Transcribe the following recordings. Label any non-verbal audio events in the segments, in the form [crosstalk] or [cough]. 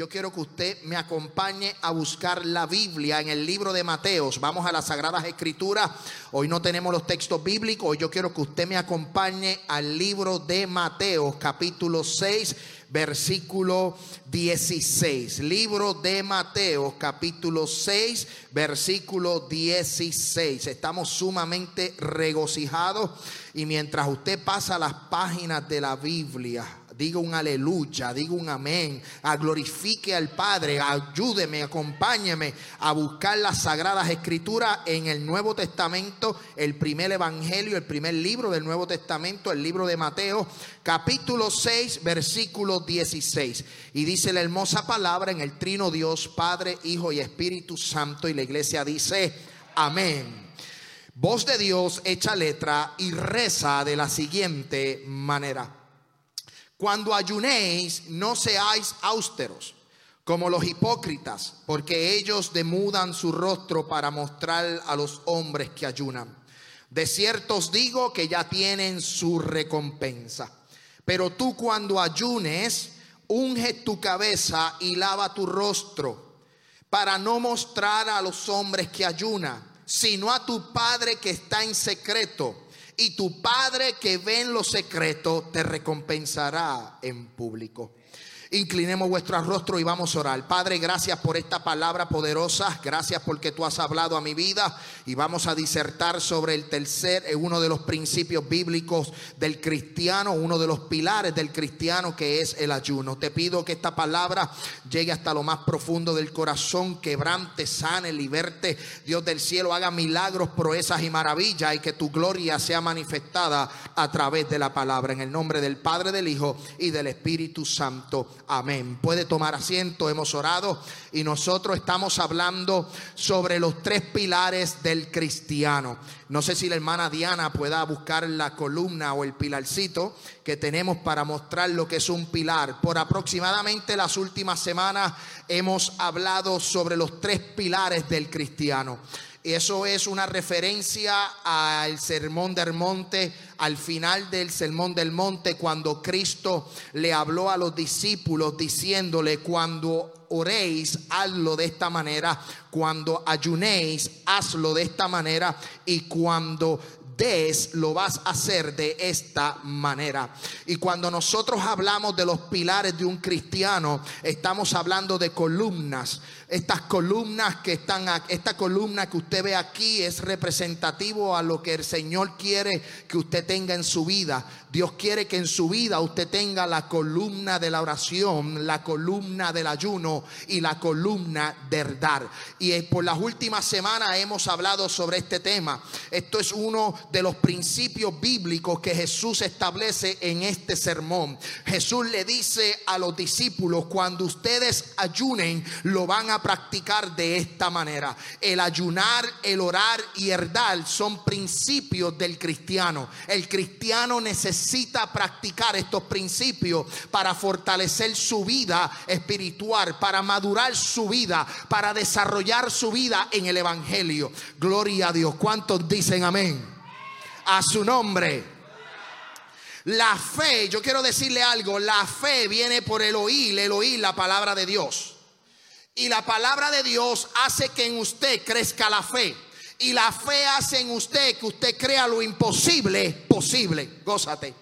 yo quiero que usted me acompañe a buscar la Biblia en el libro de Mateos. Vamos a las Sagradas Escrituras. Hoy no tenemos los textos bíblicos. Yo quiero que usted me acompañe al libro de Mateos, capítulo 6 versículo 16. Libro de Mateo, capítulo 6, versículo 16. Estamos sumamente regocijados y mientras usted pasa las páginas de la Biblia, diga un aleluya, diga un amén, a glorifique al Padre, ayúdeme, acompáñeme a buscar las sagradas escrituras en el Nuevo Testamento, el primer evangelio, el primer libro del Nuevo Testamento, el libro de Mateo, capítulo 6, versículo 16. Y dice la hermosa palabra en el trino Dios, Padre, Hijo y Espíritu Santo, y la iglesia dice, amén. Voz de Dios hecha letra y reza de la siguiente manera. Cuando ayunéis, no seáis austeros como los hipócritas, porque ellos demudan su rostro para mostrar a los hombres que ayunan. De cierto os digo que ya tienen su recompensa. Pero tú cuando ayunes, unge tu cabeza y lava tu rostro, para no mostrar a los hombres que ayunan, sino a tu Padre que está en secreto y tu Padre que ve en lo secreto te recompensará en público. Inclinemos vuestro rostro y vamos a orar. Padre, gracias por esta palabra poderosa. Gracias porque tú has hablado a mi vida. Y vamos a disertar sobre el tercer, eh, uno de los principios bíblicos del cristiano, uno de los pilares del cristiano que es el ayuno. Te pido que esta palabra llegue hasta lo más profundo del corazón, quebrante, sane, liberte. Dios del cielo haga milagros, proezas y maravillas y que tu gloria sea manifestada a través de la palabra. En el nombre del Padre, del Hijo y del Espíritu Santo. Amén. Puede tomar asiento, hemos orado y nosotros estamos hablando sobre los tres pilares del cristiano. No sé si la hermana Diana pueda buscar la columna o el pilarcito que tenemos para mostrar lo que es un pilar. Por aproximadamente las últimas semanas hemos hablado sobre los tres pilares del cristiano. Eso es una referencia al sermón del monte, al final del sermón del monte, cuando Cristo le habló a los discípulos diciéndole, cuando oréis, hazlo de esta manera, cuando ayunéis, hazlo de esta manera, y cuando des, lo vas a hacer de esta manera. Y cuando nosotros hablamos de los pilares de un cristiano, estamos hablando de columnas. Estas columnas que están, esta columna que usted ve aquí es representativo a lo que el Señor quiere que usted tenga en su vida. Dios quiere que en su vida usted tenga la columna de la oración, la columna del ayuno y la columna del dar. Y eh, por las últimas semanas hemos hablado sobre este tema. Esto es uno de los principios bíblicos que Jesús establece en este sermón. Jesús le dice a los discípulos, cuando ustedes ayunen, lo van a practicar de esta manera. El ayunar, el orar y el dar son principios del cristiano. El cristiano necesita practicar estos principios para fortalecer su vida espiritual, para madurar su vida, para desarrollar su vida en el Evangelio. Gloria a Dios. ¿Cuántos dicen amén? A su nombre. La fe, yo quiero decirle algo, la fe viene por el oír, el oír la palabra de Dios. Y la palabra de Dios hace que en usted crezca la fe. Y la fe hace en usted que usted crea lo imposible posible. Gózate.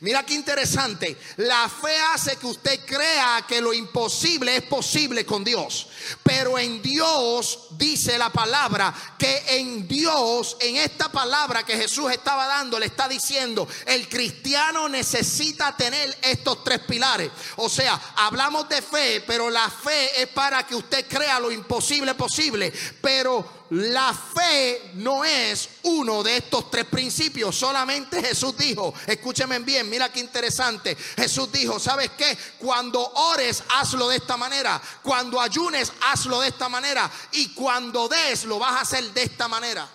Mira qué interesante. La fe hace que usted crea que lo imposible es posible con Dios. Pero en Dios dice la palabra que en Dios, en esta palabra que Jesús estaba dando, le está diciendo, el cristiano necesita tener estos tres pilares. O sea, hablamos de fe, pero la fe es para que usted crea lo imposible posible. Pero la fe no es uno de estos tres principios. Solamente Jesús dijo, escúcheme bien, mira qué interesante. Jesús dijo, ¿sabes qué? Cuando ores, hazlo de esta manera. Cuando ayunes, hazlo de esta manera. Y cuando des, lo vas a hacer de esta manera.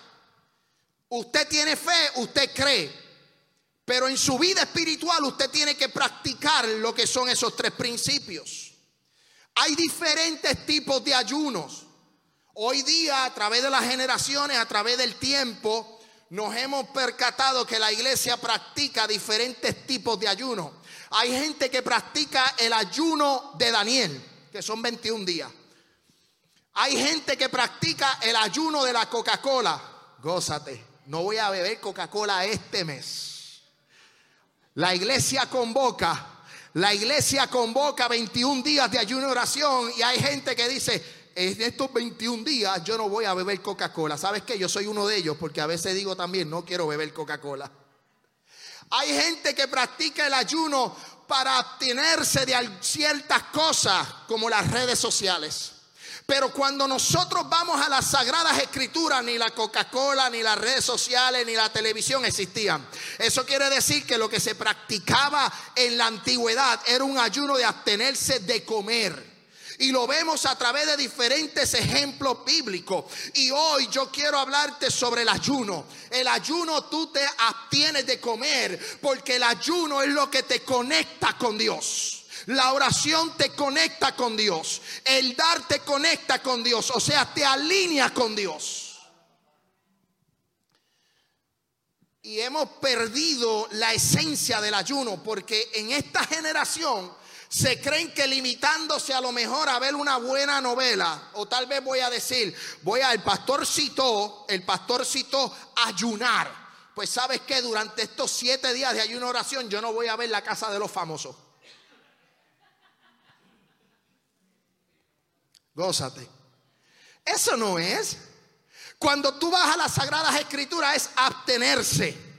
Usted tiene fe, usted cree. Pero en su vida espiritual usted tiene que practicar lo que son esos tres principios. Hay diferentes tipos de ayunos. Hoy día, a través de las generaciones, a través del tiempo, nos hemos percatado que la iglesia practica diferentes tipos de ayuno. Hay gente que practica el ayuno de Daniel, que son 21 días. Hay gente que practica el ayuno de la Coca-Cola. Gózate, no voy a beber Coca-Cola este mes. La iglesia convoca, la iglesia convoca 21 días de ayuno y oración y hay gente que dice, en estos 21 días yo no voy a beber Coca-Cola. ¿Sabes qué? Yo soy uno de ellos porque a veces digo también, no quiero beber Coca-Cola. Hay gente que practica el ayuno para abstenerse de ciertas cosas como las redes sociales. Pero cuando nosotros vamos a las sagradas escrituras, ni la Coca-Cola, ni las redes sociales, ni la televisión existían. Eso quiere decir que lo que se practicaba en la antigüedad era un ayuno de abstenerse de comer. Y lo vemos a través de diferentes ejemplos bíblicos. Y hoy yo quiero hablarte sobre el ayuno. El ayuno tú te abstienes de comer porque el ayuno es lo que te conecta con Dios. La oración te conecta con Dios. El dar te conecta con Dios. O sea, te alinea con Dios. Y hemos perdido la esencia del ayuno porque en esta generación se creen que limitándose a lo mejor a ver una buena novela, o tal vez voy a decir, voy a, el pastor citó, el pastor citó ayunar. Pues sabes que durante estos siete días de ayuno oración yo no voy a ver la casa de los famosos. Gózate. Eso no es. Cuando tú vas a las sagradas escrituras es abstenerse.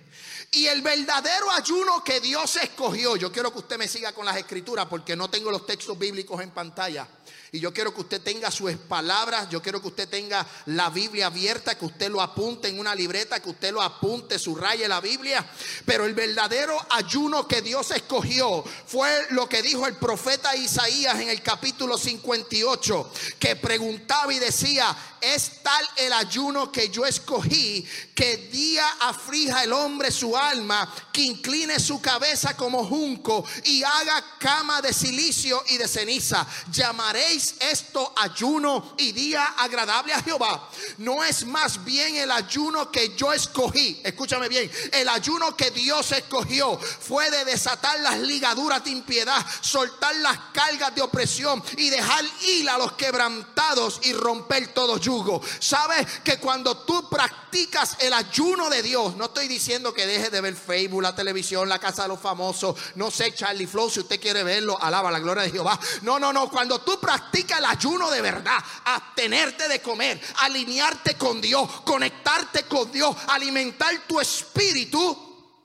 Y el verdadero ayuno que Dios escogió, yo quiero que usted me siga con las escrituras porque no tengo los textos bíblicos en pantalla. Y yo quiero que usted tenga sus palabras, yo quiero que usted tenga la Biblia abierta, que usted lo apunte en una libreta, que usted lo apunte, subraye la Biblia. Pero el verdadero ayuno que Dios escogió fue lo que dijo el profeta Isaías en el capítulo 58, que preguntaba y decía, es tal el ayuno que yo escogí, que día aflija el hombre su alma, que incline su cabeza como junco y haga cama de silicio y de ceniza. Llamaréis esto ayuno y día agradable a Jehová. No es más bien el ayuno que yo escogí. Escúchame bien, el ayuno que Dios escogió fue de desatar las ligaduras de impiedad, soltar las cargas de opresión y dejar ir a los quebrantados y romper todo yugo Sabes que cuando tú practicas el ayuno de Dios, no estoy diciendo que dejes de ver Facebook, la televisión, la casa de los famosos, no sé, Charlie Flow, si usted quiere verlo, alaba la gloria de Jehová. No, no, no, cuando tú practicas el ayuno de verdad, abstenerte de comer, alinearte con Dios, conectarte con Dios, alimentar tu espíritu,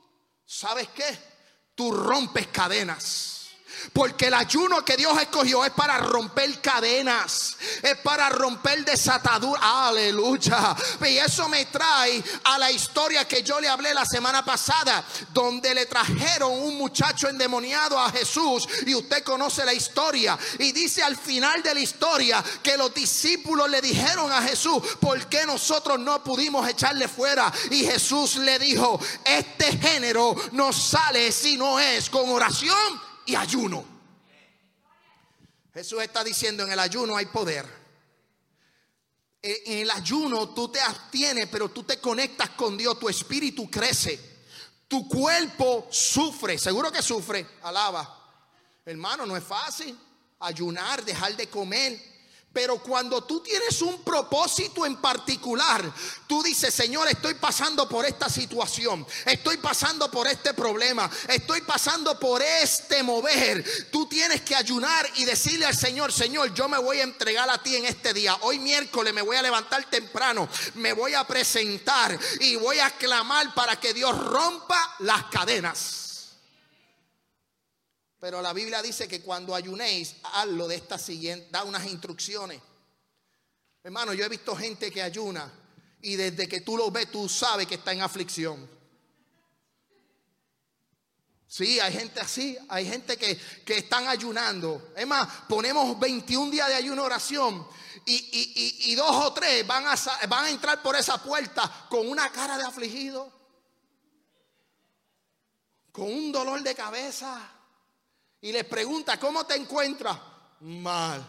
¿sabes qué? Tú rompes cadenas. Porque el ayuno que Dios escogió es para romper cadenas, es para romper desataduras. Aleluya. Y eso me trae a la historia que yo le hablé la semana pasada, donde le trajeron un muchacho endemoniado a Jesús. Y usted conoce la historia. Y dice al final de la historia que los discípulos le dijeron a Jesús, ¿por qué nosotros no pudimos echarle fuera? Y Jesús le dijo, este género no sale si no es con oración y ayuno. Jesús está diciendo, en el ayuno hay poder. En el ayuno tú te abstienes, pero tú te conectas con Dios, tu espíritu crece. Tu cuerpo sufre, seguro que sufre, alaba. Hermano, no es fácil ayunar, dejar de comer pero cuando tú tienes un propósito en particular, tú dices, Señor, estoy pasando por esta situación, estoy pasando por este problema, estoy pasando por este mover. Tú tienes que ayunar y decirle al Señor, Señor, yo me voy a entregar a ti en este día. Hoy miércoles me voy a levantar temprano, me voy a presentar y voy a clamar para que Dios rompa las cadenas. Pero la Biblia dice que cuando ayunéis, hazlo de esta siguiente, da unas instrucciones. Hermano, yo he visto gente que ayuna y desde que tú lo ves, tú sabes que está en aflicción. Sí, hay gente así, hay gente que, que están ayunando. Es más, ponemos 21 días de ayuno oración y, dos o tres van a, van a entrar por esa puerta con una cara de afligido, con un dolor de cabeza y les pregunta, ¿cómo te encuentras? Mal,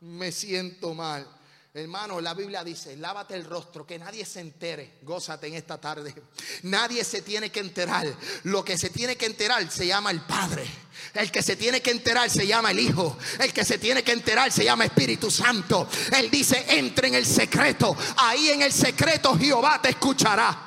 me siento mal. Hermano, la Biblia dice, lávate el rostro, que nadie se entere. Gózate en esta tarde. Nadie se tiene que enterar. Lo que se tiene que enterar se llama el Padre. El que se tiene que enterar se llama el Hijo. El que se tiene que enterar se llama Espíritu Santo. Él dice, entre en el secreto. Ahí en el secreto Jehová te escuchará.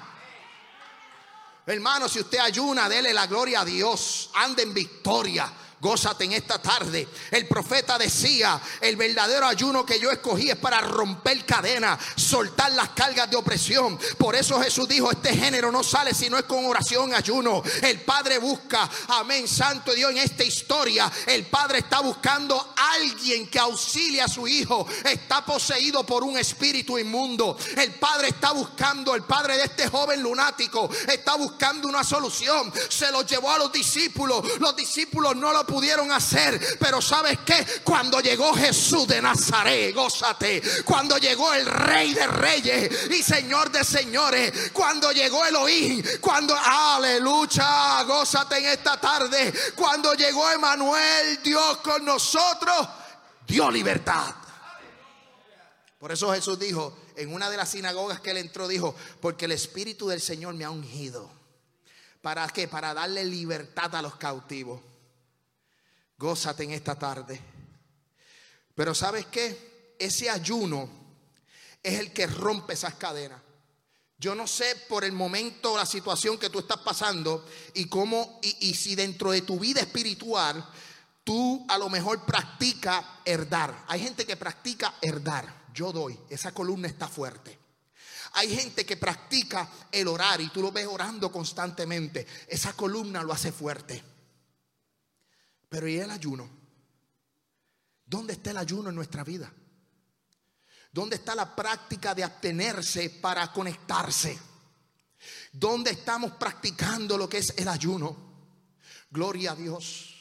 Hermano, si usted ayuna, dele la gloria a Dios. Ande en victoria. Gózate en esta tarde. El profeta decía, el verdadero ayuno que yo escogí es para romper cadenas, soltar las cargas de opresión. Por eso Jesús dijo, este género no sale si no es con oración, ayuno. El Padre busca, amén, Santo Dios, en esta historia, el Padre está buscando a alguien que auxilie a su hijo. Está poseído por un espíritu inmundo. El Padre está buscando, el Padre de este joven lunático, está buscando una solución. Se lo llevó a los discípulos. Los discípulos no lo pudieron hacer. Pero sabes que cuando llegó Jesús de Nazaret, gózate. Cuando llegó el Rey de Reyes y Señor de Señores. Cuando llegó Elohim. Cuando, aleluya, gózate en esta tarde. Cuando llegó Emanuel, Dios con nosotros, dio libertad. Por eso Jesús dijo, en una de las sinagogas que él entró, dijo, porque el Espíritu del Señor me ha ungido. ¿Para qué? Para darle libertad a los cautivos. Gózate en esta tarde. Pero ¿sabes qué? Ese ayuno es el que rompe esas cadenas. Yo no sé por el momento, la situación que tú estás pasando y cómo, y, si dentro de tu vida espiritual tú a lo mejor practicas herdar. Hay gente que practica herdar. Yo doy, esa columna está fuerte. Hay gente que practica el orar y tú lo ves orando constantemente. Esa columna lo hace fuerte. Pero ¿y el ayuno? ¿Dónde está el ayuno en nuestra vida? ¿Dónde está la práctica de abstenerse para conectarse? ¿Dónde estamos practicando lo que es el ayuno? Gloria a Dios.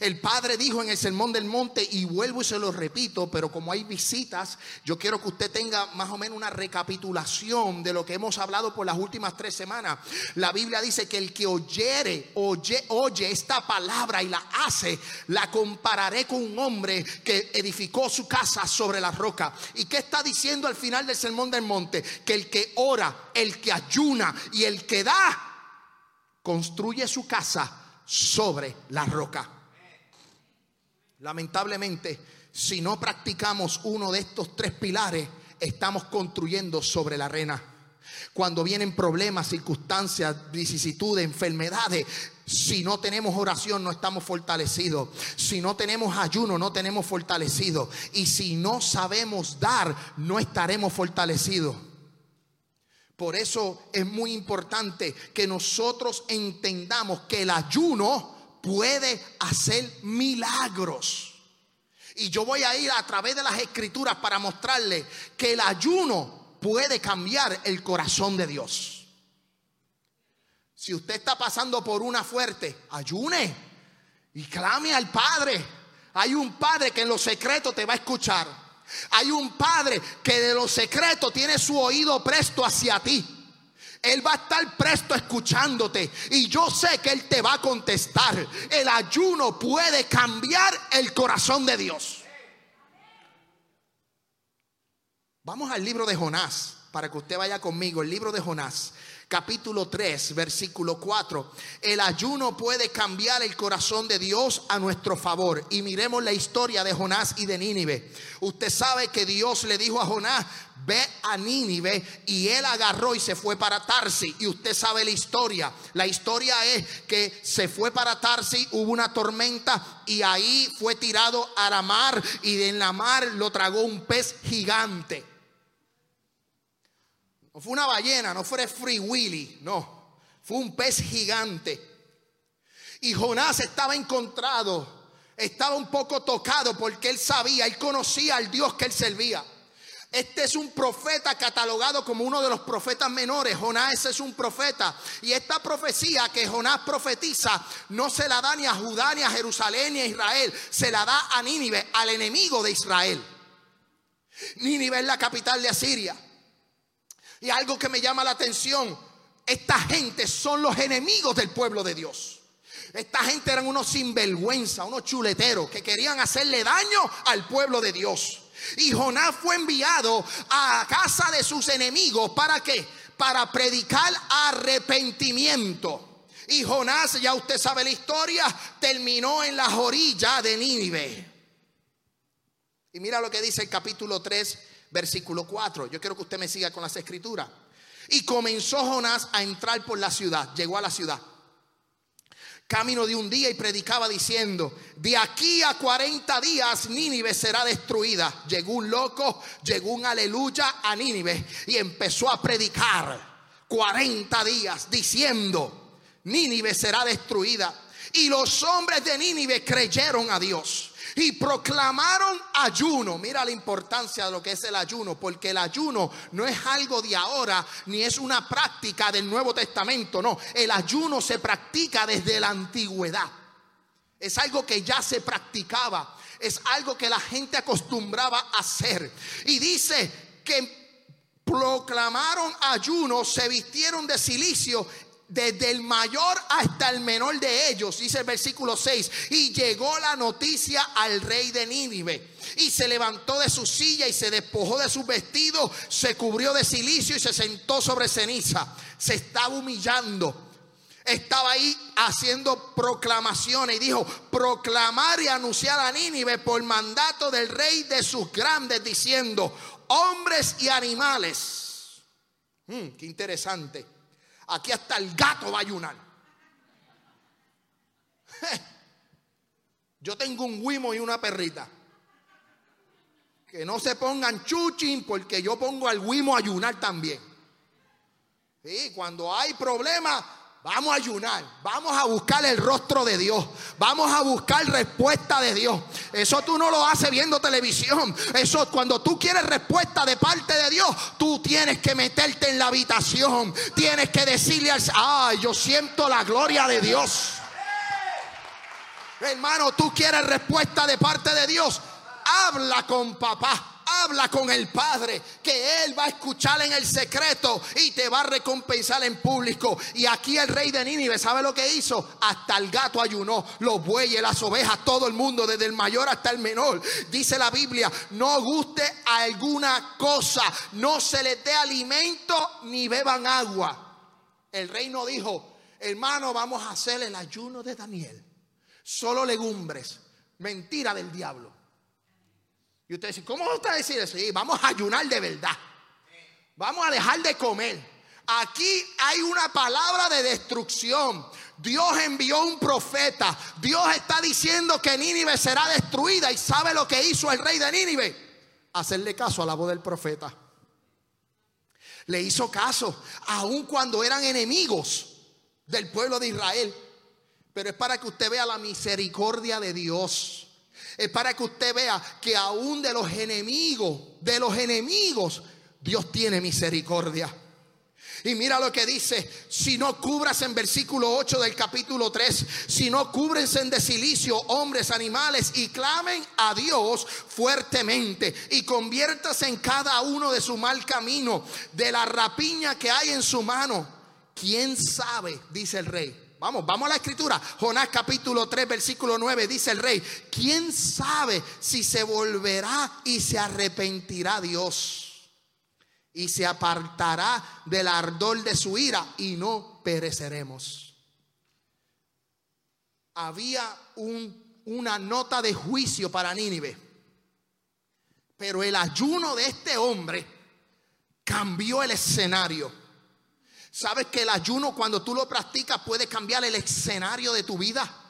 El Padre dijo en el Sermón del Monte, y vuelvo y se lo repito, pero como hay visitas, yo quiero que usted tenga más o menos una recapitulación de lo que hemos hablado por las últimas tres semanas. La Biblia dice que el que oyere, oye, oye esta palabra y la hace, la compararé con un hombre que edificó su casa sobre la roca. ¿Y qué está diciendo al final del Sermón del Monte? Que el que ora, el que ayuna y el que da, construye su casa sobre la roca. Lamentablemente, si no practicamos uno de estos tres pilares, estamos construyendo sobre la arena. Cuando vienen problemas, circunstancias, vicisitudes, enfermedades, si no tenemos oración, no estamos fortalecidos. Si no tenemos ayuno, no tenemos fortalecidos. Y si no sabemos dar, no estaremos fortalecidos. Por eso es muy importante que nosotros entendamos que el ayuno puede hacer milagros. Y yo voy a ir a través de las escrituras para mostrarle que el ayuno puede cambiar el corazón de Dios. Si usted está pasando por una fuerte, ayune y clame al Padre. Hay un Padre que en lo secreto te va a escuchar. Hay un Padre que de lo secreto tiene su oído presto hacia ti. Él va a estar presto escuchándote y yo sé que Él te va a contestar. El ayuno puede cambiar el corazón de Dios. Vamos al libro de Jonás para que usted vaya conmigo. El libro de Jonás capítulo 3, versículo 4. El ayuno puede cambiar el corazón de Dios a nuestro favor. Y miremos la historia de Jonás y de Nínive. Usted sabe que Dios le dijo a Jonás, ve a Nínive y él agarró y se fue para Tarsi. Y usted sabe la historia. La historia es que se fue para Tarsi, hubo una tormenta y ahí fue tirado a la mar y en la mar lo tragó un pez gigante. No fue una ballena, no fue Free Willy, no. Fue un pez gigante. Y Jonás estaba encontrado, estaba un poco tocado porque él sabía, él conocía al Dios que él servía. Este es un profeta catalogado como uno de los profetas menores. Jonás es un profeta. Y esta profecía que Jonás profetiza no se la da ni a Judá, ni a Jerusalén, ni a Israel. Se la da a Nínive, al enemigo de Israel. Nínive es la capital de Asiria. Y algo que me llama la atención, esta gente son los enemigos del pueblo de Dios. Esta gente eran unos sinvergüenza, unos chuleteros que querían hacerle daño al pueblo de Dios. Y Jonás fue enviado a casa de sus enemigos. ¿Para qué? Para predicar arrepentimiento. Y Jonás, ya usted sabe la historia, terminó en las orillas de Nínive. Y mira lo que dice el capítulo 3, versículo 4. Yo quiero que usted me siga con las escrituras. Y comenzó Jonás a entrar por la ciudad. Llegó a la ciudad. Camino de un día y predicaba diciendo, de aquí a 40 días Nínive será destruida. Llegó un loco, llegó un aleluya a Nínive y empezó a predicar 40 días diciendo, Nínive será destruida. Y los hombres de Nínive creyeron a Dios y proclamaron ayuno. Mira la importancia de lo que es el ayuno, porque el ayuno no es algo de ahora, ni es una práctica del Nuevo Testamento, no, el ayuno se practica desde la antigüedad. Es algo que ya se practicaba, es algo que la gente acostumbraba a hacer. Y dice que proclamaron ayuno, se vistieron de silicio desde el mayor hasta el menor de ellos, dice el versículo 6, y llegó la noticia al rey de Nínive. Y se levantó de su silla y se despojó de sus vestidos, se cubrió de silicio y se sentó sobre ceniza. Se estaba humillando. Estaba ahí haciendo proclamaciones y dijo, proclamar y anunciar a Nínive por mandato del rey de sus grandes, diciendo, hombres y animales. Hmm, qué interesante Aquí hasta el gato va a ayunar. [laughs] Yo tengo un guimo y una perrita. Que no se pongan chuchín porque yo pongo al guimo a ayunar también. Y cuando hay problemas, Vamos a ayunar, vamos a buscar el rostro de Dios, vamos a buscar respuesta de Dios. Eso tú no lo haces viendo televisión. Eso cuando tú quieres respuesta de parte de Dios, tú tienes que meterte en la habitación, tienes que decirle al, ay, yo siento la gloria de Dios. Hermano, tú quieres respuesta de parte de Dios, habla con papá. Habla con el Padre, que Él va a escuchar en el secreto y te va a recompensar en público. Y aquí el rey de Nínive, ¿sabe lo que hizo? Hasta el gato ayunó, los bueyes, las ovejas, todo el mundo, desde el mayor hasta el menor. Dice la Biblia, no guste alguna cosa, no se les dé alimento ni beban agua. El rey no dijo, hermano, vamos a hacer el ayuno de Daniel. Solo legumbres. Mentira del diablo. Y usted dice, ¿cómo usted decir eso? Vamos a ayunar de verdad. Vamos a dejar de comer. Aquí hay una palabra de destrucción. Dios envió un profeta. Dios está diciendo que Nínive será destruida. ¿Y sabe lo que hizo el rey de Nínive? Hacerle caso a la voz del profeta. Le hizo caso, aun cuando eran enemigos del pueblo de Israel. Pero es para que usted vea la misericordia de Dios es para que usted vea que aún de los enemigos, de los enemigos, Dios tiene misericordia. Y mira lo que dice, si no cubras en versículo 8 del capítulo 3, si no cúbrense en desilicio hombres, animales y clamen a Dios fuertemente y conviértase en cada uno de su mal camino, de la rapiña que hay en su mano. ¿Quién sabe? Dice el rey Vamos, vamos a la escritura. Jonás capítulo 3, versículo 9, dice el rey, ¿quién sabe si se volverá y se arrepentirá Dios? Y se apartará del ardor de su ira y no pereceremos. Había una nota de juicio para Nínive. Pero el ayuno de este hombre cambió el escenario. ¿Sabes que el ayuno cuando tú lo practicas puede cambiar el escenario de tu vida?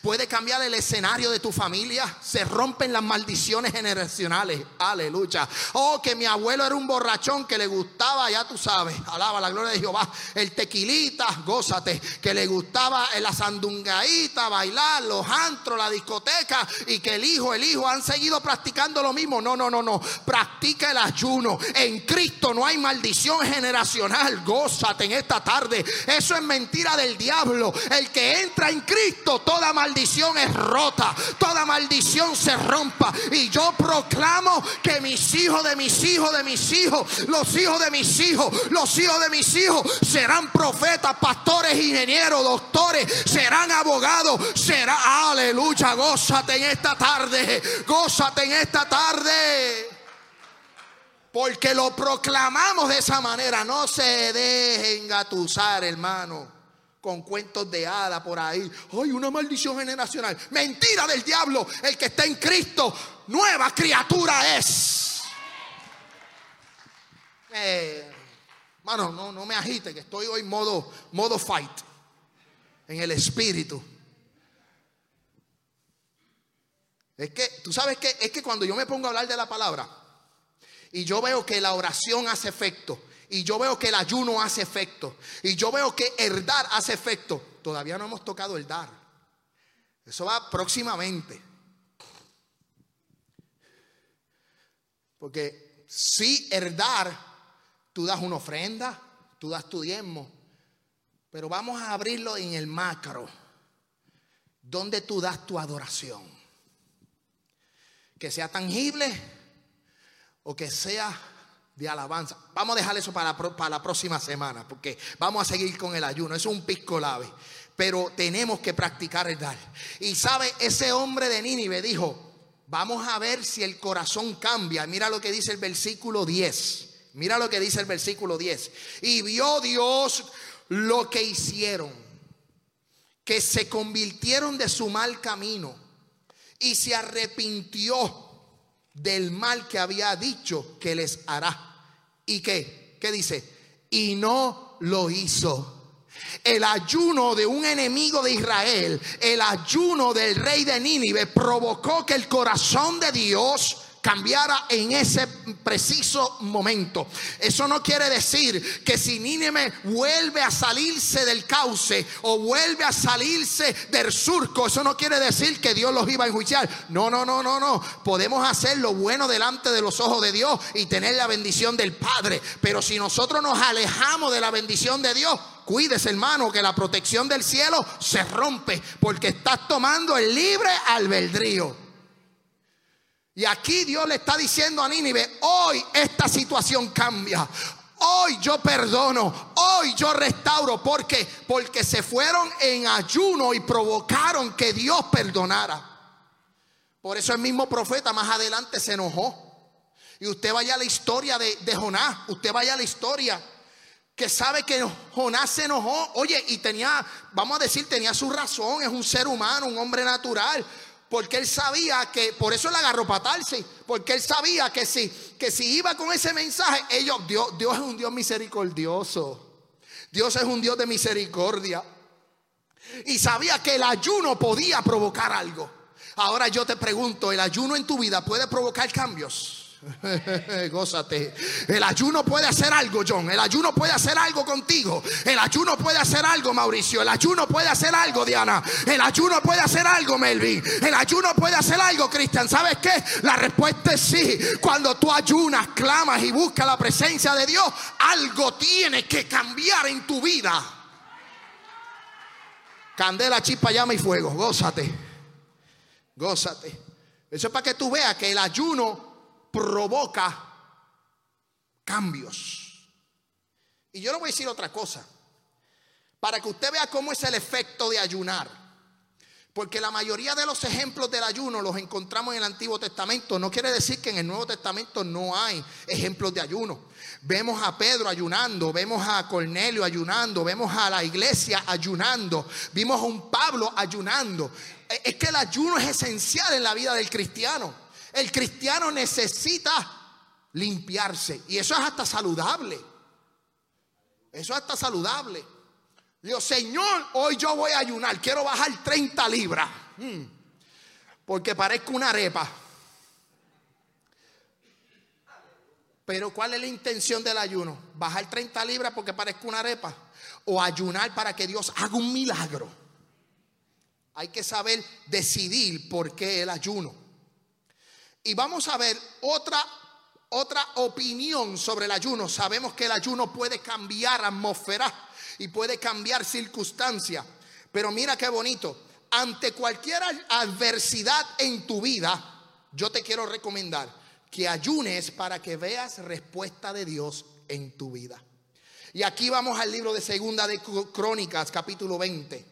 Puede cambiar el escenario de tu familia. Se rompen las maldiciones generacionales. Aleluya. Oh, que mi abuelo era un borrachón que le gustaba, ya tú sabes, alaba la gloria de Jehová. El tequilita, gózate. Que le gustaba la sandungaíta, bailar, los antros, la discoteca. Y que el hijo, el hijo han seguido practicando lo mismo. No, no, no, no. Practica el ayuno. En Cristo no hay maldición generacional. Gózate en esta tarde. Eso es mentira del diablo. El que entra en Cristo, todo toda maldición es rota, toda maldición se rompa. Y yo proclamo que mis hijos de mis hijos de mis hijos, los hijos de mis hijos, los hijos de mis hijos serán profetas, pastores, ingenieros, doctores, serán abogados, será, aleluya, gózate en esta tarde, gózate en esta tarde. Porque lo proclamamos de esa manera. No se dejen gatusar, hermano con cuentos de hada por ahí. Ay, una maldición generacional. Mentira del diablo. El que está en Cristo, nueva criatura es. Eh, mano, no, no me agite, que estoy hoy modo, modo fight. En el espíritu. Es que, tú sabes que es que cuando yo me pongo a hablar de la palabra y yo veo que la oración hace efecto y yo veo que el ayuno hace efecto. Y yo veo que el dar hace efecto. Todavía no hemos tocado el dar. Eso va próximamente. Porque si el dar, tú das una ofrenda, tú das tu diezmo. Pero vamos a abrirlo en el macro. Donde tú das tu adoración. Que sea tangible o que sea de alabanza. Vamos a dejar eso para, para la próxima semana, porque vamos a seguir con el ayuno. Es un pisco lave. Pero tenemos que practicar el dar. Y sabe, ese hombre de Nínive dijo, vamos a ver si el corazón cambia. Mira lo que dice el versículo 10. Mira lo que dice el versículo 10. Y vio Dios lo que hicieron, que se convirtieron de su mal camino y se arrepintió del mal que había dicho que les hará. ¿Y qué? ¿Qué dice? Y no lo hizo. El ayuno de un enemigo de Israel, el ayuno del rey de Nínive provocó que el corazón de Dios cambiara en ese preciso momento. Eso no quiere decir que si Nínive vuelve a salirse del cauce o vuelve a salirse del surco, eso no quiere decir que Dios los iba a enjuiciar. No, no, no, no, no. Podemos hacer lo bueno delante de los ojos de Dios y tener la bendición del Padre. Pero si nosotros nos alejamos de la bendición de Dios, cuídese hermano que la protección del cielo se rompe porque estás tomando el libre albedrío. Y aquí Dios le está diciendo a Nínive, hoy esta situación cambia. Hoy yo perdono, hoy yo restauro. ¿Por qué? Porque se fueron en ayuno y provocaron que Dios perdonara. Por eso el mismo profeta más adelante se enojó. Y usted vaya a la historia de, de Jonás, usted vaya a la historia que sabe que Jonás se enojó. Oye, y tenía, vamos a decir, tenía su razón, es un ser humano, un hombre natural porque él sabía que, por eso le agarró patarse, porque él sabía que si, que si iba con ese mensaje, ellos, Dios, Dios es un Dios misericordioso, Dios es un Dios de misericordia. Y sabía que el ayuno podía provocar algo. Ahora yo te pregunto, ¿el ayuno en tu vida puede provocar cambios? [laughs] Gózate. El ayuno puede hacer algo, John. El ayuno puede hacer algo contigo. El ayuno puede hacer algo, Mauricio. El ayuno puede hacer algo, Diana. El ayuno puede hacer algo, Melvin. El ayuno puede hacer algo, Cristian. ¿Sabes qué? La respuesta es sí. Cuando tú ayunas, clamas y buscas la presencia de Dios, algo tiene que cambiar en tu vida. Candela, chispa, llama y fuego. Gózate. Gózate. Eso es para que tú veas que el ayuno provoca cambios. Y yo le voy a decir otra cosa, para que usted vea cómo es el efecto de ayunar. Porque la mayoría de los ejemplos del ayuno los encontramos en el Antiguo Testamento. No quiere decir que en el Nuevo Testamento no hay ejemplos de ayuno. Vemos a Pedro ayunando, vemos a Cornelio ayunando, vemos a la iglesia ayunando, vimos a un Pablo ayunando. Es que el ayuno es esencial en la vida del cristiano. El cristiano necesita limpiarse. Y eso es hasta saludable. Eso es hasta saludable. Digo, Señor, hoy yo voy a ayunar. Quiero bajar 30 libras. Hmm. porque parezco una arepa. Pero ¿cuál es la intención del ayuno? ¿Bajar 30 libras porque parezco una arepa? ¿O ayunar para que Dios haga un milagro? Hay que saber decidir por qué el ayuno. Y vamos a ver otra, otra opinión sobre el ayuno. Sabemos que el ayuno puede cambiar atmósfera y puede cambiar circunstancia. Pero mira qué bonito. ante cualquier adversidad en tu vida, yo te quiero recomendar que ayunes para que veas respuesta de Dios en tu vida. Y aquí vamos al libro de Segunda de Crónicas, capítulo 20.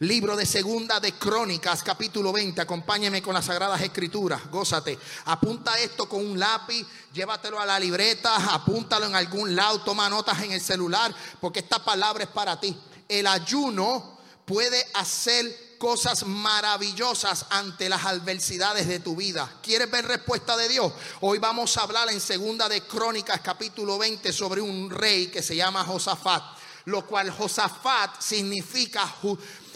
Libro de Segunda de Crónicas, capítulo 20. Acompáñeme con las Sagradas Escrituras. Gózate. Apunta esto con un lápiz, llévatelo a la libreta, apúntalo en algún lado, toma notas en el celular, porque esta palabra es para ti. El ayuno puede hacer cosas maravillosas ante las adversidades de tu vida. ¿Quieres ver respuesta de Dios? Hoy vamos a hablar en Segunda de Crónicas, capítulo 20, sobre un rey que se llama Josafat, lo cual Josafat significa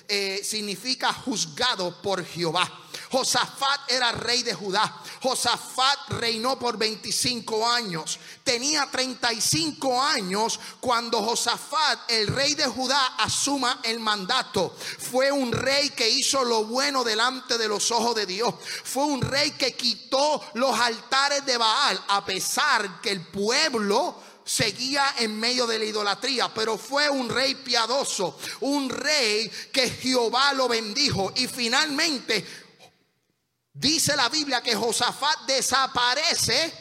eh, significa juzgado por Jehová. Josafat era rey de Judá. Josafat reinó por 25 años. Tenía 35 años cuando Josafat, el rey de Judá, asuma el mandato. Fue un rey que hizo lo bueno delante de los ojos de Dios. Fue un rey que quitó los altares de Baal a pesar que el pueblo seguía en medio de la idolatría, pero fue un rey piadoso, un rey que Jehová lo bendijo y finalmente dice la Biblia que Josafat desaparece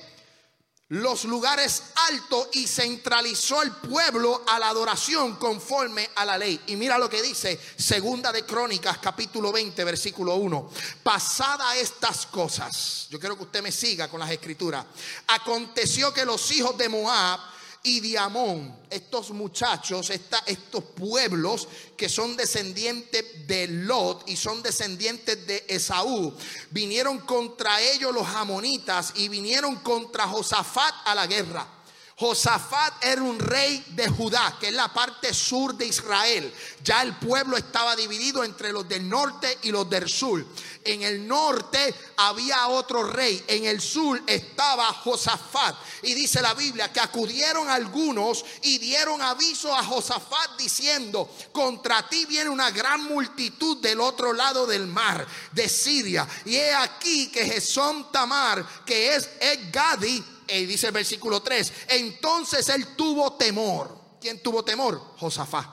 los lugares altos y centralizó el pueblo a la adoración conforme a la ley. Y mira lo que dice Segunda de Crónicas capítulo 20 versículo 1. Pasada estas cosas, yo quiero que usted me siga con las escrituras. Aconteció que los hijos de Moab y Diamón, estos muchachos, estos pueblos que son descendientes de Lot y son descendientes de Esaú, vinieron contra ellos los amonitas y vinieron contra Josafat a la guerra. Josafat era un rey de Judá, que es la parte sur de Israel. Ya el pueblo estaba dividido entre los del norte y los del sur. En el norte había otro rey, en el sur estaba Josafat. Y dice la Biblia que acudieron algunos y dieron aviso a Josafat diciendo, contra ti viene una gran multitud del otro lado del mar, de Siria. Y he aquí que Jesón Tamar, que es Gadi, y dice el versículo 3, entonces él tuvo temor. ¿Quién tuvo temor? Josafat.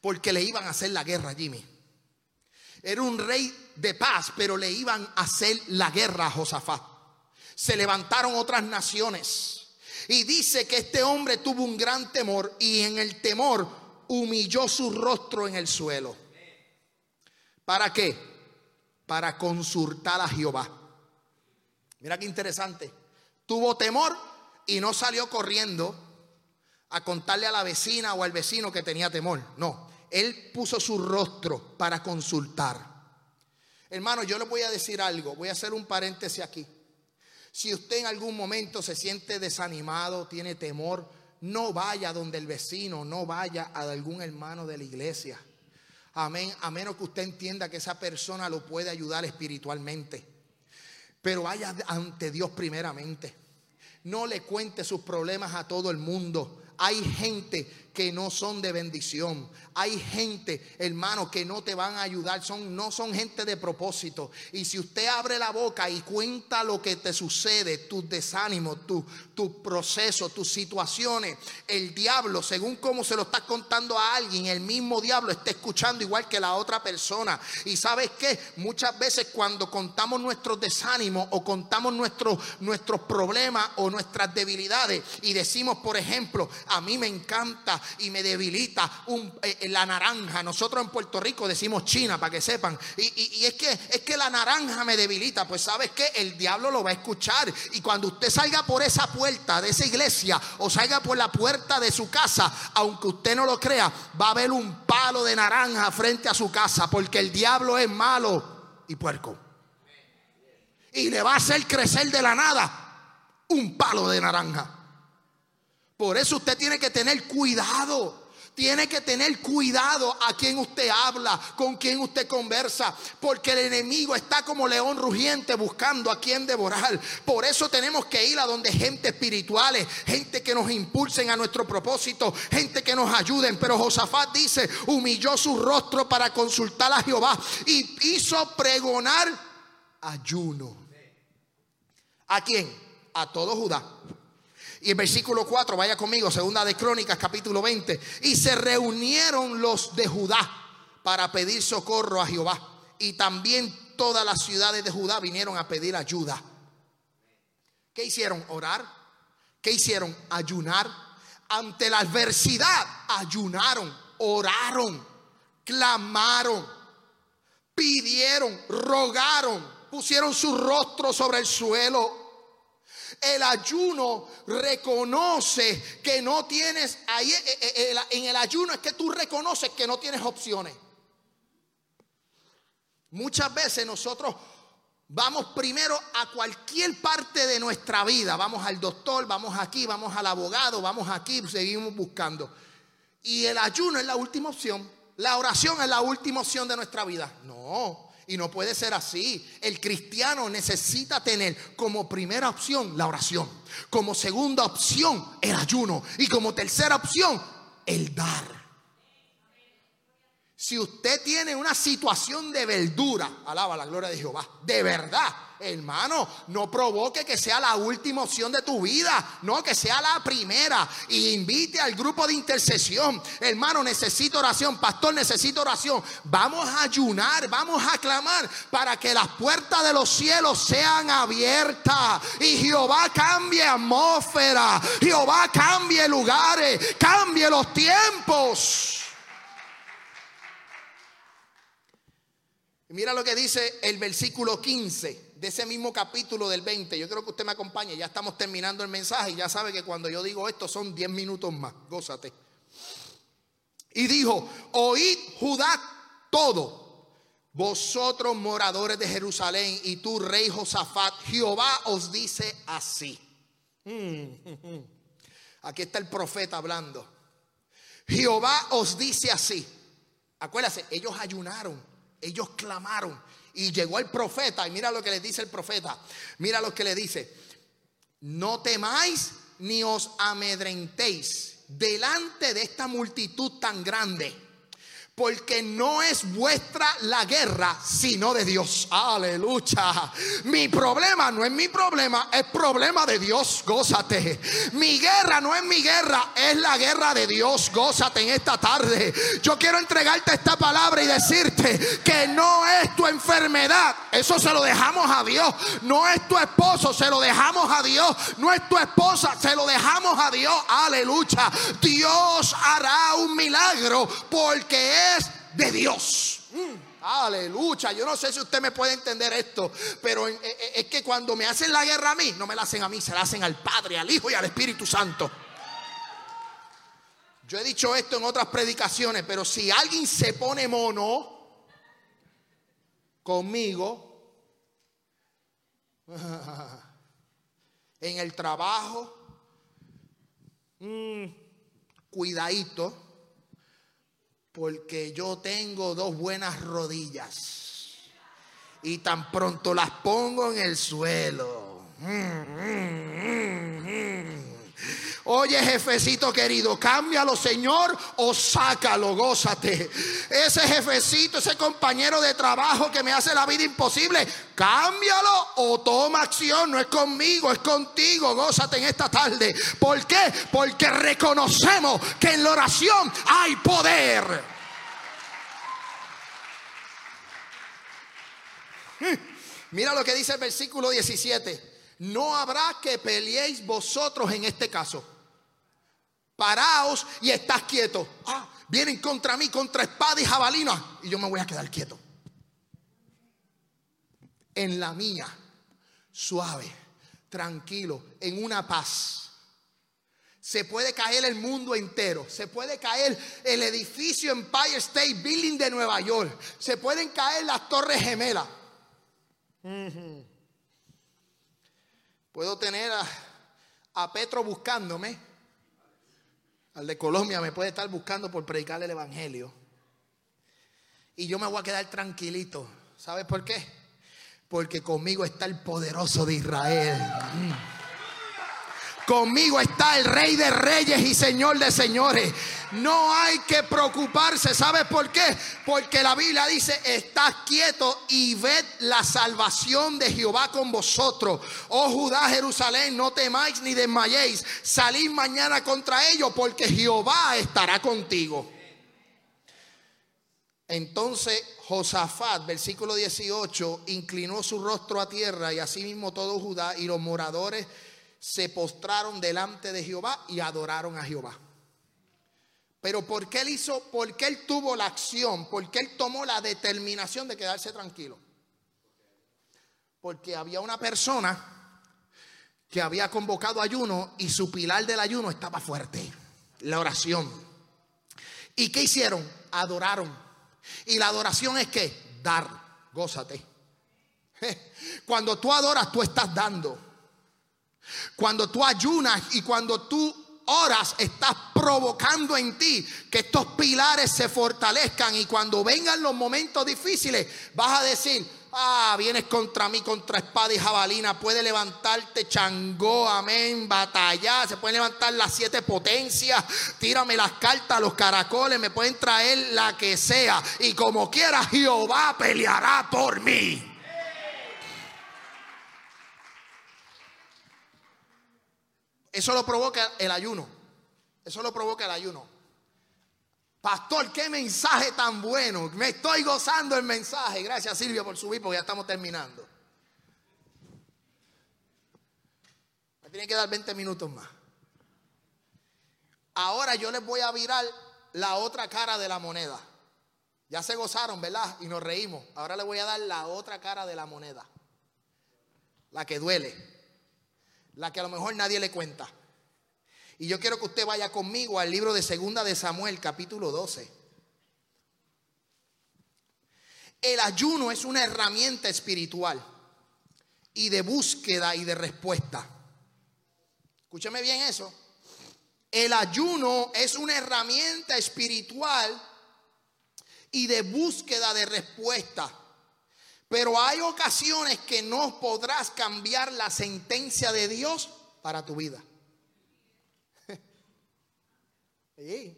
Porque le iban a hacer la guerra, Jimmy. Era un rey de paz, pero le iban a hacer la guerra a Josafat. Se levantaron otras naciones. Y dice que este hombre tuvo un gran temor y en el temor humilló su rostro en el suelo. ¿Para qué? Para consultar a Jehová. Mira qué interesante tuvo temor y no salió corriendo a contarle a la vecina o al vecino que tenía temor. No, él puso su rostro para consultar. Hermano, yo le voy a decir algo, voy a hacer un paréntesis aquí. Si usted en algún momento se siente desanimado, tiene temor, no vaya donde el vecino, no vaya a algún hermano de la iglesia. Amén, a menos que usted entienda que esa persona lo puede ayudar espiritualmente. Pero vaya ante Dios primeramente. No le cuente sus problemas a todo el mundo. Hay gente que no son de bendición. Hay gente, hermano, que no te van a ayudar, son, no son gente de propósito. Y si usted abre la boca y cuenta lo que te sucede, tus desánimos, tus tu procesos, tus situaciones, el diablo, según como se lo estás contando a alguien, el mismo diablo está escuchando igual que la otra persona. Y sabes qué, muchas veces cuando contamos nuestros desánimos o contamos nuestros, nuestros problemas o nuestras debilidades y decimos, por ejemplo, a mí me encanta y me debilita eh, eh, la naranja. Nosotros en Puerto Rico decimos China, para que sepan. Y, es, que, es que la naranja me debilita. Pues sabes que el diablo lo va a escuchar. Y cuando usted salga por esa puerta de esa iglesia o salga por la puerta de su casa, aunque usted no lo crea, va a haber un palo de naranja frente a su casa. Porque el diablo es malo y puerco. Y le va a hacer crecer de la nada un palo de naranja. Por eso usted tiene que tener cuidado. Tiene que tener cuidado a quien usted habla, con quien usted conversa, porque el enemigo está como león rugiente buscando a quien devorar. Por eso tenemos que ir a donde gente espirituales, gente que nos impulsen a nuestro propósito, gente que nos ayuden. Pero Josafat dice, humilló su rostro para consultar a Jehová y hizo pregonar ayuno. ¿A quién? A todo Judá. Y el versículo 4, vaya conmigo, segunda de Crónicas, capítulo 20. Y se reunieron los de Judá para pedir socorro a Jehová. Y también todas las ciudades de Judá vinieron a pedir ayuda. ¿Qué hicieron? Orar. ¿Qué hicieron? Ayunar. Ante la adversidad, ayunaron, oraron, clamaron, pidieron, rogaron, pusieron su rostro sobre el suelo el ayuno reconoce que no tienes, ahí eh, eh, eh, en el ayuno es que tú reconoces que no tienes opciones. Muchas veces nosotros vamos primero a cualquier parte de nuestra vida. Vamos al doctor, vamos aquí, vamos al abogado, vamos aquí, seguimos buscando. Y el ayuno es la última opción. La oración es la última opción de nuestra vida. No, y no puede ser así. El cristiano necesita tener como primera opción la oración, como segunda opción el ayuno y como tercera opción el dar. Si usted tiene una situación de verdura, alaba la gloria de Jehová, de verdad, hermano, no provoque que sea la última opción de tu vida, no que sea la primera. Y invite al grupo de intercesión. Hermano, necesito oración, pastor, necesito oración. Vamos a ayunar, vamos a clamar para que las puertas de los cielos sean abiertas y Jehová cambie atmósfera, Jehová cambie lugares, cambie los tiempos. Mira lo que dice el versículo 15 de ese mismo capítulo del 20. Yo creo que usted me acompañe. Ya estamos terminando el mensaje ya sabe que cuando yo digo esto son 10 minutos más. Gózate. Y dijo, oíd Judá todo, vosotros moradores de Jerusalén y tú rey Josafat, Jehová os dice así. [laughs] Aquí está el profeta hablando. Jehová os dice así. Acuérdate, ellos ayunaron ellos clamaron y llegó el profeta y mira lo que le dice el profeta. Mira lo que le dice. No temáis ni os amedrentéis delante de esta multitud tan grande porque no es vuestra la guerra, sino de Dios. Aleluya. Mi problema no es mi problema, es problema de Dios. Gózate. Mi guerra no es mi guerra, es la guerra de Dios. Gózate en esta tarde. Yo quiero entregarte esta palabra y decirte que no es tu enfermedad. Eso se lo dejamos a Dios. No es tu esposo, se lo dejamos a Dios. No es tu esposa, se lo dejamos a Dios. Aleluya. Dios hará un milagro porque de Dios. Mm, aleluya. Yo no sé si usted me puede entender esto, pero es que cuando me hacen la guerra a mí, no me la hacen a mí, se la hacen al Padre, al Hijo y al Espíritu Santo. Yo he dicho esto en otras predicaciones, pero si alguien se pone mono conmigo, [laughs] en el trabajo, mm, cuidadito porque yo tengo dos buenas rodillas y tan pronto las pongo en el suelo. Oye, jefecito querido, cámbialo, Señor, o sácalo, gózate. Ese jefecito, ese compañero de trabajo que me hace la vida imposible, cámbialo o toma acción. No es conmigo, es contigo. Gózate en esta tarde. ¿Por qué? Porque reconocemos que en la oración hay poder. Mira lo que dice el versículo 17. No habrá que peleéis vosotros en este caso. Paraos y estás quieto. Ah, vienen contra mí, contra espada y jabalina. Y yo me voy a quedar quieto. En la mía, suave, tranquilo, en una paz. Se puede caer el mundo entero. Se puede caer el edificio Empire State Building de Nueva York. Se pueden caer las torres gemelas. Puedo tener a, a, Petro buscándome. Al de Colombia me puede estar buscando por predicar el Evangelio. Y yo me voy a quedar tranquilito. ¿Sabes por qué? Porque conmigo está el poderoso de Israel. Conmigo está el Rey de Reyes y Señor de Señores. No hay que preocuparse. ¿Sabes por qué? Porque la Biblia dice, estás quieto y ved la salvación de Jehová con vosotros. Oh Judá, Jerusalén, no temáis ni desmayéis. Salid mañana contra ellos porque Jehová estará contigo. Entonces Josafat, versículo 18, inclinó su rostro a tierra y asimismo todo Judá y los moradores se postraron delante de Jehová y adoraron a Jehová. Pero ¿por qué él hizo? ¿Por qué él tuvo la acción? ¿Por qué él tomó la determinación de quedarse tranquilo? Porque había una persona que había convocado ayuno y su pilar del ayuno estaba fuerte, la oración. ¿Y qué hicieron? Adoraron. Y la adoración es que dar, gózate. [laughs] Cuando tú adoras, tú estás dando. Cuando tú ayunas y cuando tú oras, estás provocando en ti que estos pilares se fortalezcan. Y cuando vengan los momentos difíciles, vas a decir, ah, vienes contra mí, contra espada y jabalina, puede levantarte changó, amén, batalla, se pueden levantar las siete potencias, tírame las cartas, los caracoles, me pueden traer la que sea. Y como quiera Jehová peleará por mí. Eso lo provoca el ayuno. Eso lo provoca el ayuno. Pastor, qué mensaje tan bueno. Me estoy gozando el mensaje. Gracias Silvia por subir porque ya estamos terminando. Me tienen que dar 20 minutos más. Ahora yo les voy a virar la otra cara de la moneda. Ya se gozaron, ¿verdad? Y nos reímos. Ahora les voy a dar la otra cara de la moneda. La que duele la que a lo mejor nadie le cuenta. Y yo quiero que usted vaya conmigo al libro de Segunda de Samuel, capítulo 12. El ayuno es una herramienta espiritual y de búsqueda y de respuesta. Escúcheme bien eso. El ayuno es una herramienta espiritual y de búsqueda de respuesta. Pero hay ocasiones que no podrás cambiar la sentencia de Dios para tu vida. [laughs]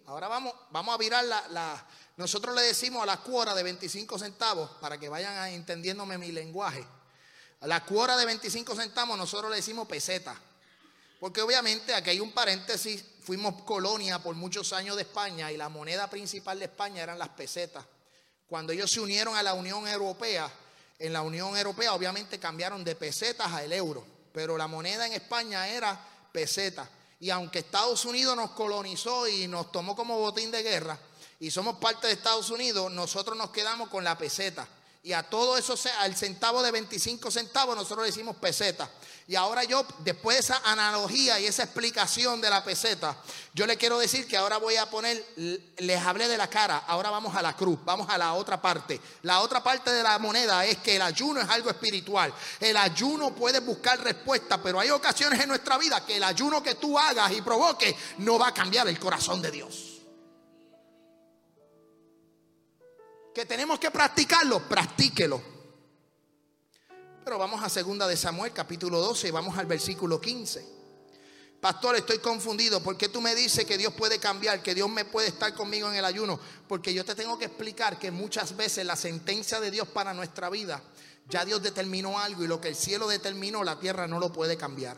ahora vamos, vamos a virar la, Nosotros le decimos a la cuora de 25 centavos, para que vayan entendiéndome mi lenguaje. A la cuora de 25 centavos nosotros le decimos peseta. Porque obviamente aquí hay un paréntesis, fuimos colonia por muchos años de España y la moneda principal de España eran las pesetas. Cuando ellos se unieron a la Unión Europea, en la Unión Europea obviamente cambiaron de pesetas a el euro, pero la moneda en España era peseta. Y aunque Estados Unidos nos colonizó y nos tomó como botín de guerra y somos parte de Estados Unidos, nosotros nos quedamos con la peseta. Y a todo eso, al centavo de 25 centavos, nosotros le decimos peseta. Y ahora yo, después de esa analogía y esa explicación de la peseta, yo le quiero decir que ahora voy a poner, les hablé de la cara, ahora vamos a la cruz, vamos a la otra parte. La otra parte de la moneda es que el ayuno es algo espiritual. El ayuno puede buscar respuesta, pero hay ocasiones en nuestra vida que el ayuno que tú hagas y provoques no va a cambiar el corazón de Dios. Que tenemos que practicarlo, practíquelo. Pero vamos a segunda de Samuel, capítulo 12, y vamos al versículo 15. Pastor, estoy confundido. ¿Por qué tú me dices que Dios puede cambiar, que Dios me puede estar conmigo en el ayuno? Porque yo te tengo que explicar que muchas veces la sentencia de Dios para nuestra vida, ya Dios determinó algo y lo que el cielo determinó, la tierra no lo puede cambiar.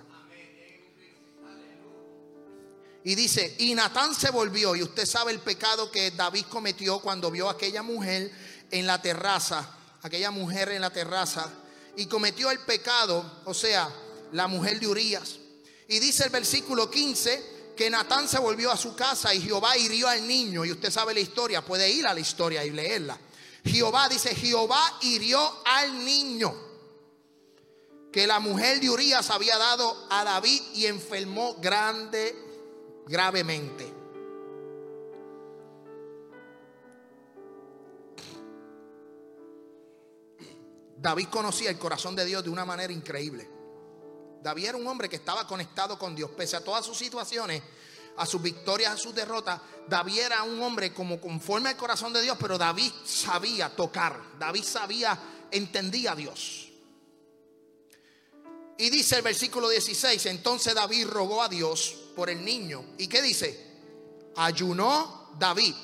Y dice, y Natán se volvió, y usted sabe el pecado que David cometió cuando vio a aquella mujer en la terraza, aquella mujer en la terraza y cometió el pecado, o sea, la mujer de Urias. Y dice el versículo 15 que Natán se volvió a su casa y Jehová hirió al niño. Y usted sabe la historia, puede ir a la historia y leerla. Jehová dice, Jehová hirió al niño que la mujer de Urias había dado a David y enfermó grande, gravemente. David conocía el corazón de Dios de una manera increíble. David era un hombre que estaba conectado con Dios, pese a todas sus situaciones, a sus victorias, a sus derrotas. David era un hombre como conforme al corazón de Dios, pero David sabía tocar, David sabía, entendía a Dios. Y dice el versículo 16, entonces David rogó a Dios por el niño. ¿Y qué dice? Ayunó David.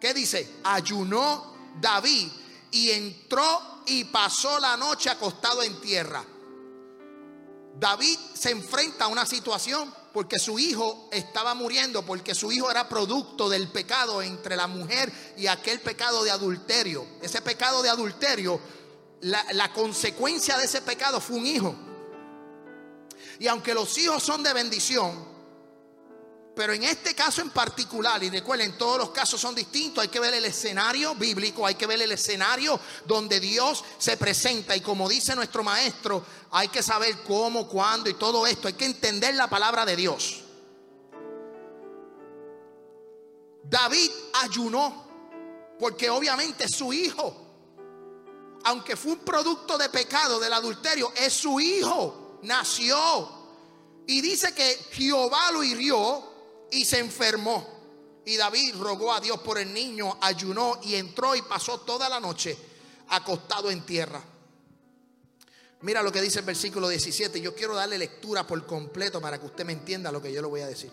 ¿Qué dice? Ayunó David y entró y pasó la noche acostado en tierra. David se enfrenta a una situación porque su hijo estaba muriendo, porque su hijo era producto del pecado entre la mujer y aquel pecado de adulterio. Ese pecado de adulterio, la, consecuencia de ese pecado fue un hijo. Y aunque los hijos son de bendición, pero en este caso en particular, y recuerden, todos los casos son distintos, hay que ver el escenario bíblico, hay que ver el escenario donde Dios se presenta. Y como dice nuestro maestro, hay que saber cómo, cuándo y todo esto, hay que entender la palabra de Dios. David ayunó, porque obviamente su hijo. Aunque fue un producto de pecado del adulterio, es su hijo, nació. Y dice que Jehová lo hirió y se enfermó. Y David rogó a Dios por el niño, ayunó y entró y pasó toda la noche acostado en tierra. Mira lo que dice el versículo 17. Yo quiero darle lectura por completo para que usted me entienda lo que yo le voy a decir.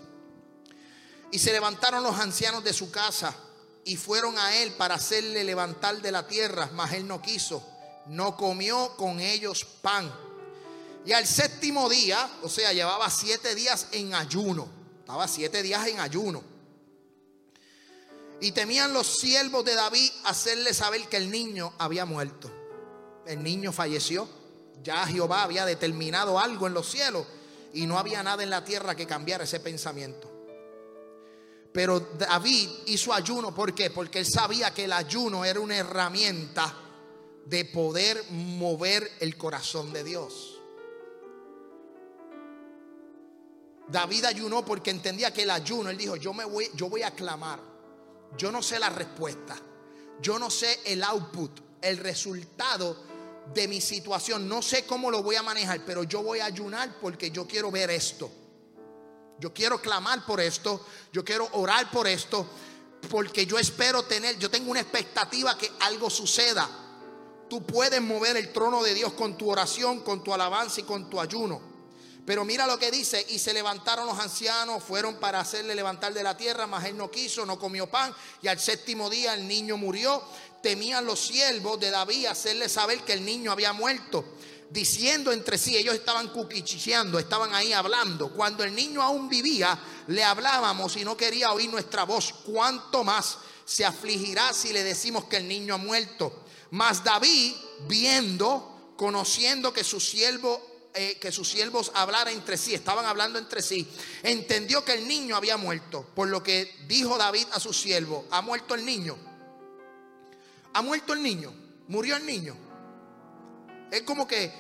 Y se levantaron los ancianos de su casa y fueron a él para hacerle levantar de la tierra, mas él no quiso. No comió con ellos pan. Y al séptimo día, o sea, llevaba siete días en ayuno estaba siete días en ayuno. Y temían los siervos de David hacerle saber que el niño había muerto. El niño falleció. Ya Jehová había determinado algo en los cielos y no había nada en la tierra que cambiara ese pensamiento. Pero David hizo ayuno, ¿por qué? Porque él sabía que el ayuno era una herramienta de poder mover el corazón de Dios. David ayunó porque entendía que el ayuno, él dijo, yo me voy, yo voy a clamar. Yo no sé la respuesta. Yo no sé el output, el resultado de mi situación. No sé cómo lo voy a manejar, pero yo voy a ayunar porque yo quiero ver esto. Yo quiero clamar por esto, yo quiero orar por esto, porque yo espero tener, yo tengo una expectativa que algo suceda. Tú puedes mover el trono de Dios con tu oración, con tu alabanza y con tu ayuno. Pero mira lo que dice, y se levantaron los ancianos, fueron para hacerle levantar de la tierra, mas él no quiso, no comió pan, y al séptimo día el niño murió. Temían los siervos de David hacerle saber que el niño había muerto, diciendo entre sí, ellos estaban cuquicheando, estaban ahí hablando. Cuando el niño aún vivía, le hablábamos y no quería oír nuestra voz. ¿Cuánto más se afligirá si le decimos que el niño ha muerto? Mas David, viendo, conociendo que su siervo eh, que sus siervos hablaran entre sí, estaban hablando entre sí, entendió que el niño había muerto, por lo que dijo David a su siervo, ¿ha muerto el niño? ¿Ha muerto el niño? ¿Murió el niño? Es como que,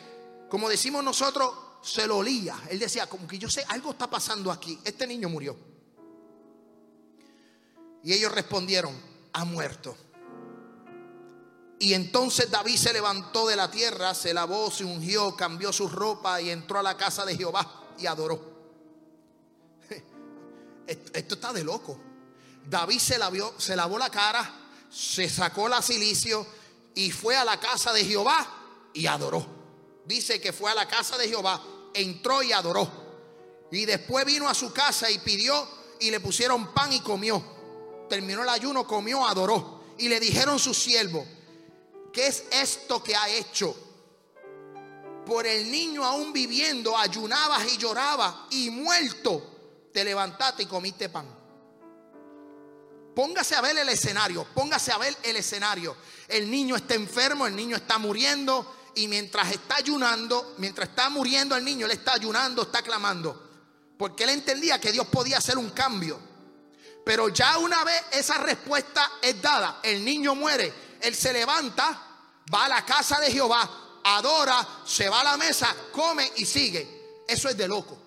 como decimos nosotros, se lo olía. Él decía, como que yo sé, algo está pasando aquí. Este niño murió. Y ellos respondieron, ha muerto. Y entonces David se levantó de la tierra, se lavó, se ungió, cambió su ropa y entró a la casa de Jehová y adoró. [laughs] Esto está de loco. David se, lavó, se lavó la cara, se sacó la silicio y fue a la casa de Jehová y adoró. Dice que fue a la casa de Jehová, entró y adoró. Y después vino a su casa y pidió y le pusieron pan y comió. Terminó el ayuno, comió, adoró. Y le dijeron sus siervos, ¿Qué es esto que ha hecho? Por el niño aún viviendo, ayunabas y llorabas y muerto, te levantaste y comiste pan. Póngase a ver el escenario, póngase a ver el escenario. El niño está enfermo, el niño está muriendo y mientras está ayunando, mientras está muriendo el niño, él está ayunando, está clamando. Porque él entendía que Dios podía hacer un cambio. Pero ya una vez esa respuesta es dada, el niño muere, él se levanta va a la casa de Jehová, adora, se va a la mesa, come y sigue. Eso es de loco.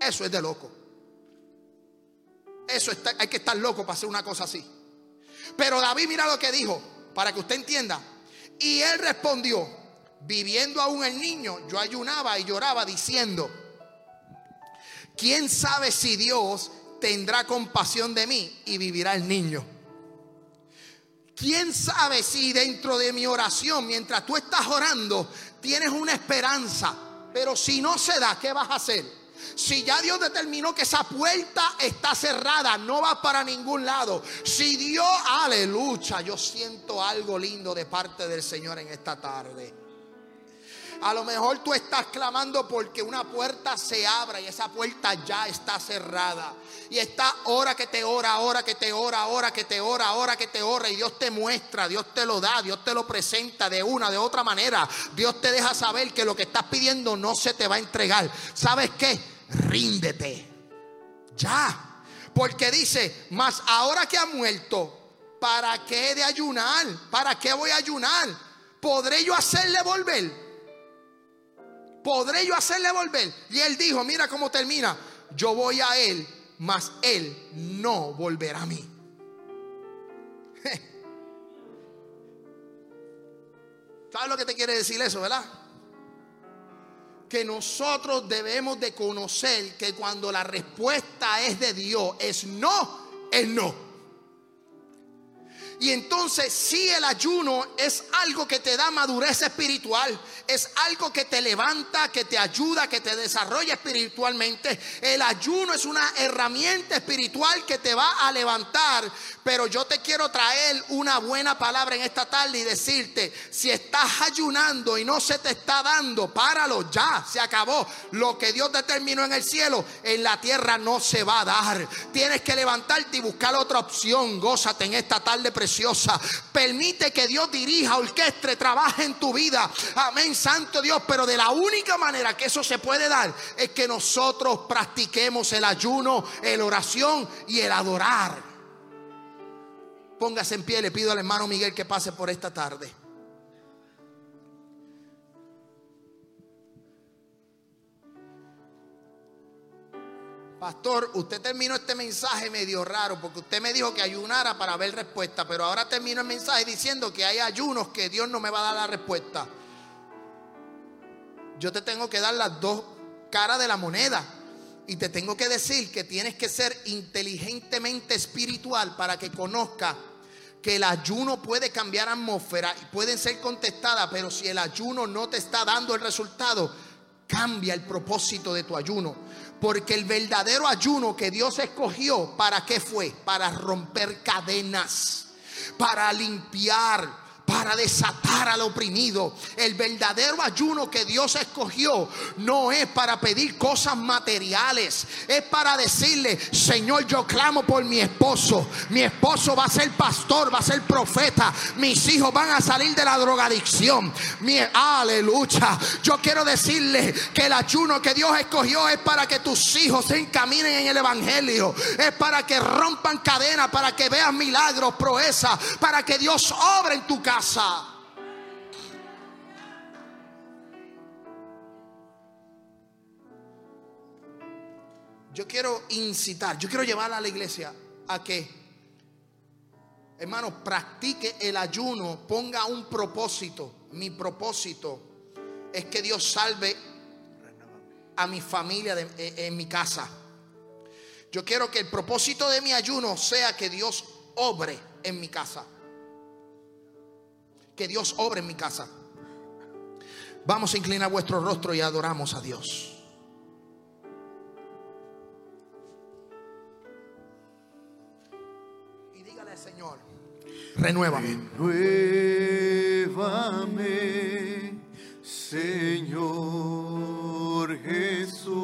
Eso es de loco. Eso está, hay que estar loco para hacer una cosa así. Pero David mira lo que dijo, para que usted entienda. Y él respondió, viviendo aún el niño, yo ayunaba y lloraba diciendo, ¿quién sabe si Dios tendrá compasión de mí y vivirá el niño? ¿Quién sabe si dentro de mi oración, mientras tú estás orando, tienes una esperanza? Pero si no se da, ¿qué vas a hacer? Si ya Dios determinó que esa puerta está cerrada, no va para ningún lado. Si Dios, aleluya, yo siento algo lindo de parte del Señor en esta tarde. A lo mejor tú estás clamando porque una puerta se abra y esa puerta ya está cerrada. Y está hora que te ora, hora que te ora, hora que te ora, hora que te ora. Y Dios te muestra, Dios te lo da, Dios te lo presenta de una, de otra manera. Dios te deja saber que lo que estás pidiendo no se te va a entregar. ¿Sabes qué? Ríndete. Ya. Porque dice, mas ahora que ha muerto, ¿para qué he de ayunar? ¿Para qué voy a ayunar? ¿Podré yo hacerle volver? ¿Podré yo hacerle volver? Y él dijo, mira cómo termina. Yo voy a él, mas él no volverá a mí. ¿Sabes lo que te quiere decir eso, verdad? que nosotros debemos de conocer que cuando la respuesta es de Dios, es no, es no. Y entonces si el ayuno es algo que te da madurez espiritual, es algo que te levanta, que te ayuda, que te desarrolla espiritualmente. El ayuno es una herramienta espiritual que te va a levantar. Pero yo te quiero traer una buena palabra en esta tarde y decirte, si estás ayunando y no se te está dando, páralo, ya, se acabó. Lo que Dios determinó en el cielo, en la tierra no se va a dar. Tienes que levantarte y buscar otra opción. Gózate en esta tarde Permite que Dios dirija, orquestre, trabaje en tu vida. Amén, Santo Dios. Pero de la única manera que eso se puede dar es que nosotros practiquemos el ayuno, el oración y el adorar. Póngase en pie, le pido al hermano Miguel que pase por esta tarde. Pastor, usted terminó este mensaje medio raro porque usted me dijo que ayunara para ver respuesta, pero ahora termino el mensaje diciendo que hay ayunos que Dios no me va a dar la respuesta. Yo te tengo que dar las dos caras de la moneda y te tengo que decir que tienes que ser inteligentemente espiritual para que conozca que el ayuno puede cambiar atmósfera y pueden ser contestadas, pero si el ayuno no te está dando el resultado, cambia el propósito de tu ayuno. Porque el verdadero ayuno que Dios escogió, ¿para qué fue? Para romper cadenas, para limpiar para desatar al oprimido. El verdadero ayuno que Dios escogió no es para pedir cosas materiales, es para decirle, Señor, yo clamo por mi esposo. Mi esposo va a ser pastor, va a ser profeta. Mis hijos van a salir de la drogadicción. Aleluya. Yo quiero decirle que el ayuno que Dios escogió es para que tus hijos se encaminen en el evangelio. Es para que rompan cadenas, para que vean milagros, proezas, para que Dios obre en tu casa. Yo quiero incitar, yo quiero llevar a la iglesia a que, hermano, practique el ayuno, ponga un propósito. Mi propósito es que Dios salve a mi familia en mi casa. Yo quiero que el propósito de mi ayuno sea que Dios obre en mi casa que Dios obre en mi casa. Vamos a inclinar vuestro rostro y adoramos a Dios. Y dígale, Señor, renuévame. Renuévame, Señor Jesús.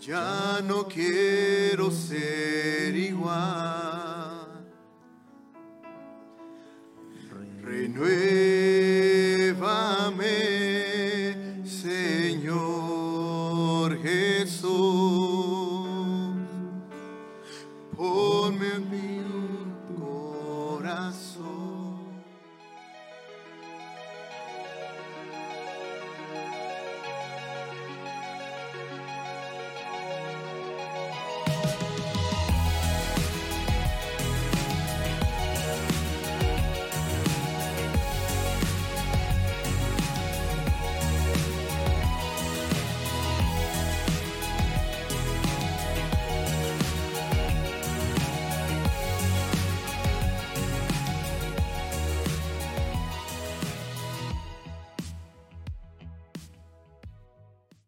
Ya no quiero ser igual. Renuévame.